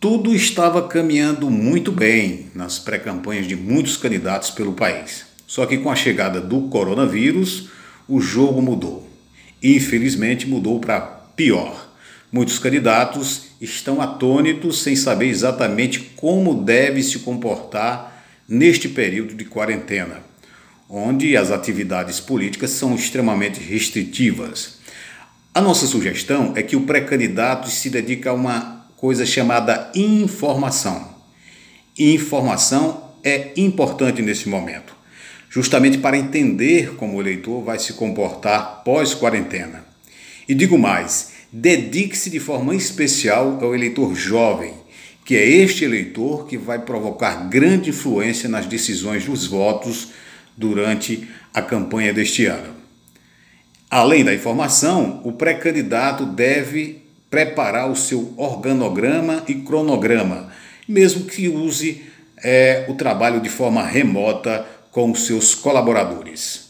Tudo estava caminhando muito bem nas pré-campanhas de muitos candidatos pelo país. Só que com a chegada do coronavírus, o jogo mudou. Infelizmente, mudou para pior. Muitos candidatos estão atônitos sem saber exatamente como deve se comportar neste período de quarentena, onde as atividades políticas são extremamente restritivas. A nossa sugestão é que o pré-candidato se dedique a uma coisa chamada informação. Informação é importante nesse momento, justamente para entender como o eleitor vai se comportar pós-quarentena. E digo mais, dedique-se de forma especial ao eleitor jovem, que é este eleitor que vai provocar grande influência nas decisões dos votos durante a campanha deste ano. Além da informação, o pré-candidato deve preparar o seu organograma e cronograma, mesmo que use é, o trabalho de forma remota com os seus colaboradores.